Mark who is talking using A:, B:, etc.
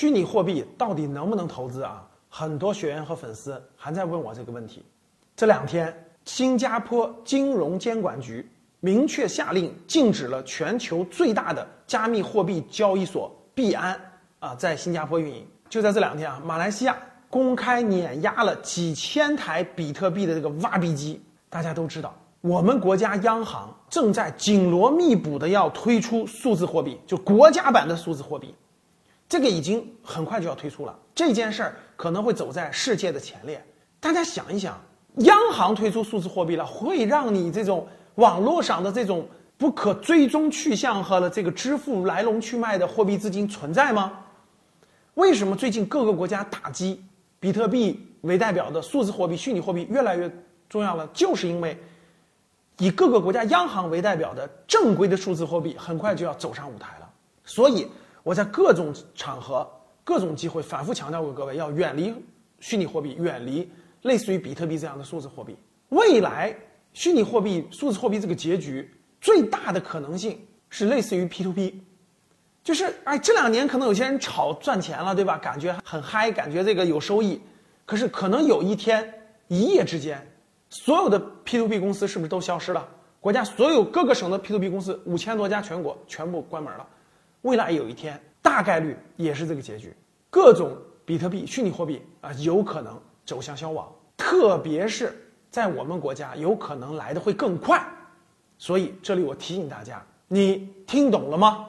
A: 虚拟货币到底能不能投资啊？很多学员和粉丝还在问我这个问题。这两天，新加坡金融监管局明确下令禁止了全球最大的加密货币交易所币安啊在新加坡运营。就在这两天啊，马来西亚公开碾压了几千台比特币的这个挖币机。大家都知道，我们国家央行正在紧锣密鼓的要推出数字货币，就国家版的数字货币。这个已经很快就要推出了，这件事儿可能会走在世界的前列。大家想一想，央行推出数字货币了，会让你这种网络上的这种不可追踪去向和了这个支付来龙去脉的货币资金存在吗？为什么最近各个国家打击比特币为代表的数字货币、虚拟货币越来越重要了？就是因为以各个国家央行为代表的正规的数字货币很快就要走上舞台了，所以。我在各种场合、各种机会反复强调过，各位要远离虚拟货币，远离类似于比特币这样的数字货币。未来虚拟货币、数字货币这个结局最大的可能性是类似于 P to P，就是哎，这两年可能有些人炒赚钱了，对吧？感觉很嗨，感觉这个有收益。可是可能有一天，一夜之间，所有的 P to P 公司是不是都消失了？国家所有各个省的 P to P 公司五千多家，全国全部关门了。未来有一天，大概率也是这个结局，各种比特币、虚拟货币啊，有可能走向消亡，特别是在我们国家，有可能来的会更快。所以，这里我提醒大家，你听懂了吗？